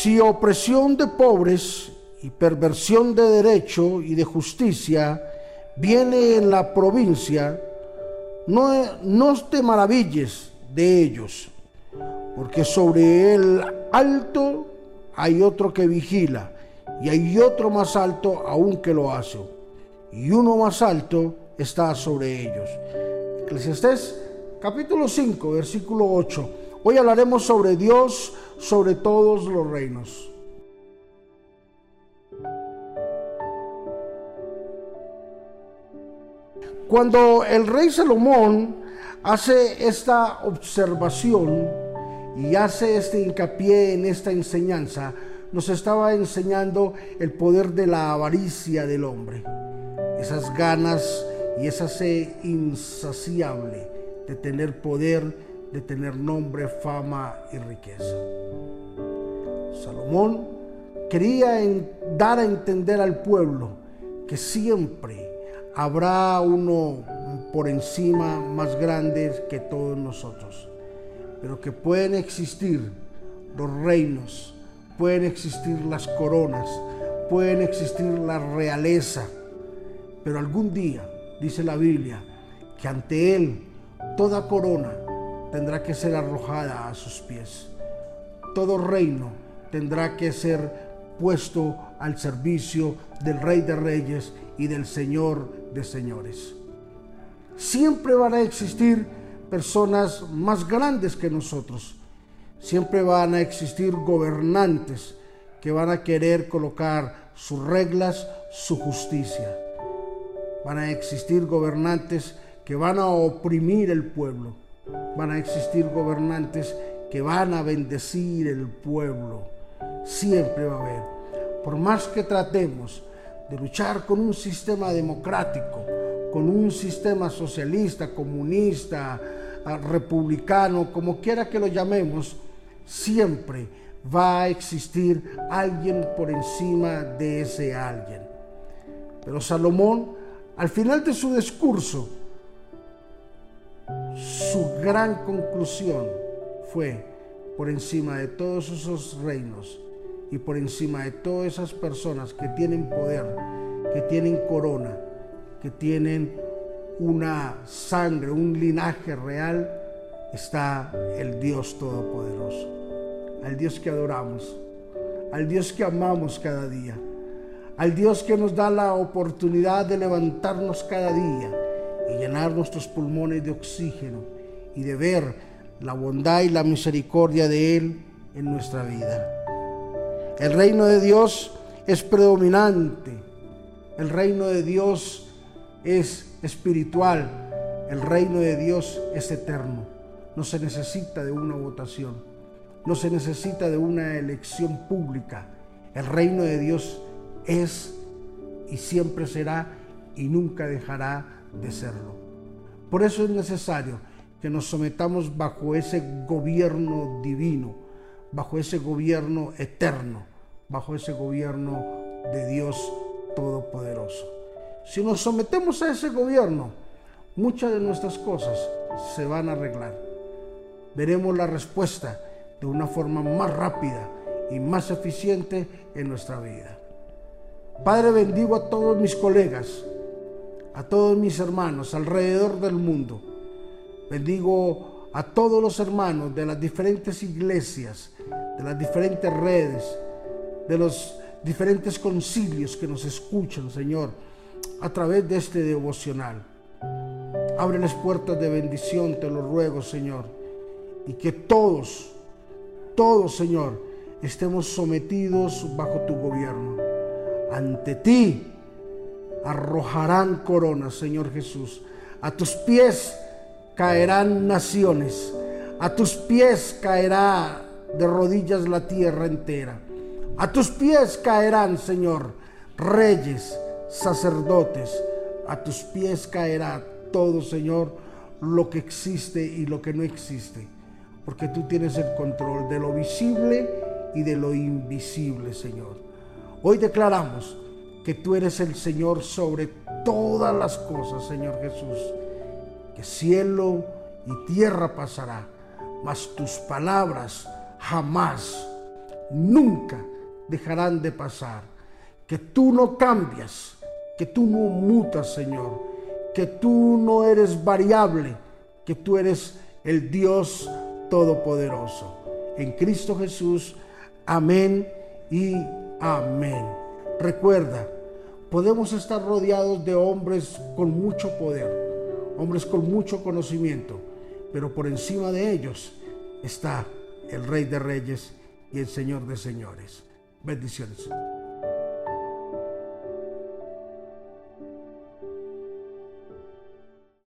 si opresión de pobres y perversión de derecho y de justicia viene en la provincia, no, no te maravilles de ellos, porque sobre el alto hay otro que vigila, y hay otro más alto aún que lo hace, y uno más alto está sobre ellos. Eclesiastés capítulo 5, versículo 8. Hoy hablaremos sobre Dios sobre todos los reinos. Cuando el rey Salomón hace esta observación y hace este hincapié en esta enseñanza, nos estaba enseñando el poder de la avaricia del hombre, esas ganas y esa sed insaciable de tener poder, de tener nombre, fama y riqueza. Salomón quería dar a entender al pueblo que siempre habrá uno por encima más grande que todos nosotros, pero que pueden existir los reinos, pueden existir las coronas, pueden existir la realeza, pero algún día, dice la Biblia, que ante Él toda corona tendrá que ser arrojada a sus pies, todo reino tendrá que ser puesto al servicio del Rey de Reyes y del Señor de Señores. Siempre van a existir personas más grandes que nosotros. Siempre van a existir gobernantes que van a querer colocar sus reglas, su justicia. Van a existir gobernantes que van a oprimir el pueblo. Van a existir gobernantes que van a bendecir el pueblo. Siempre va a haber. Por más que tratemos de luchar con un sistema democrático, con un sistema socialista, comunista, ah, republicano, como quiera que lo llamemos, siempre va a existir alguien por encima de ese alguien. Pero Salomón, al final de su discurso, su gran conclusión fue, por encima de todos esos reinos y por encima de todas esas personas que tienen poder, que tienen corona, que tienen una sangre, un linaje real, está el Dios Todopoderoso, al Dios que adoramos, al Dios que amamos cada día, al Dios que nos da la oportunidad de levantarnos cada día y llenar nuestros pulmones de oxígeno y de ver la bondad y la misericordia de Él en nuestra vida. El reino de Dios es predominante. El reino de Dios es espiritual. El reino de Dios es eterno. No se necesita de una votación. No se necesita de una elección pública. El reino de Dios es y siempre será y nunca dejará de serlo. Por eso es necesario que nos sometamos bajo ese gobierno divino, bajo ese gobierno eterno, bajo ese gobierno de Dios Todopoderoso. Si nos sometemos a ese gobierno, muchas de nuestras cosas se van a arreglar. Veremos la respuesta de una forma más rápida y más eficiente en nuestra vida. Padre, bendigo a todos mis colegas a todos mis hermanos alrededor del mundo. Bendigo a todos los hermanos de las diferentes iglesias, de las diferentes redes, de los diferentes concilios que nos escuchan, Señor, a través de este devocional. Abre las puertas de bendición, te lo ruego, Señor, y que todos, todos, Señor, estemos sometidos bajo tu gobierno. Ante ti arrojarán coronas, Señor Jesús. A tus pies caerán naciones. A tus pies caerá de rodillas la tierra entera. A tus pies caerán, Señor, reyes, sacerdotes. A tus pies caerá todo, Señor, lo que existe y lo que no existe. Porque tú tienes el control de lo visible y de lo invisible, Señor. Hoy declaramos que tú eres el Señor sobre todas las cosas, Señor Jesús. Que cielo y tierra pasará, mas tus palabras jamás, nunca dejarán de pasar. Que tú no cambias, que tú no mutas, Señor, que tú no eres variable, que tú eres el Dios Todopoderoso. En Cristo Jesús, amén y amén. Recuerda, podemos estar rodeados de hombres con mucho poder, hombres con mucho conocimiento, pero por encima de ellos está el Rey de Reyes y el Señor de Señores. Bendiciones.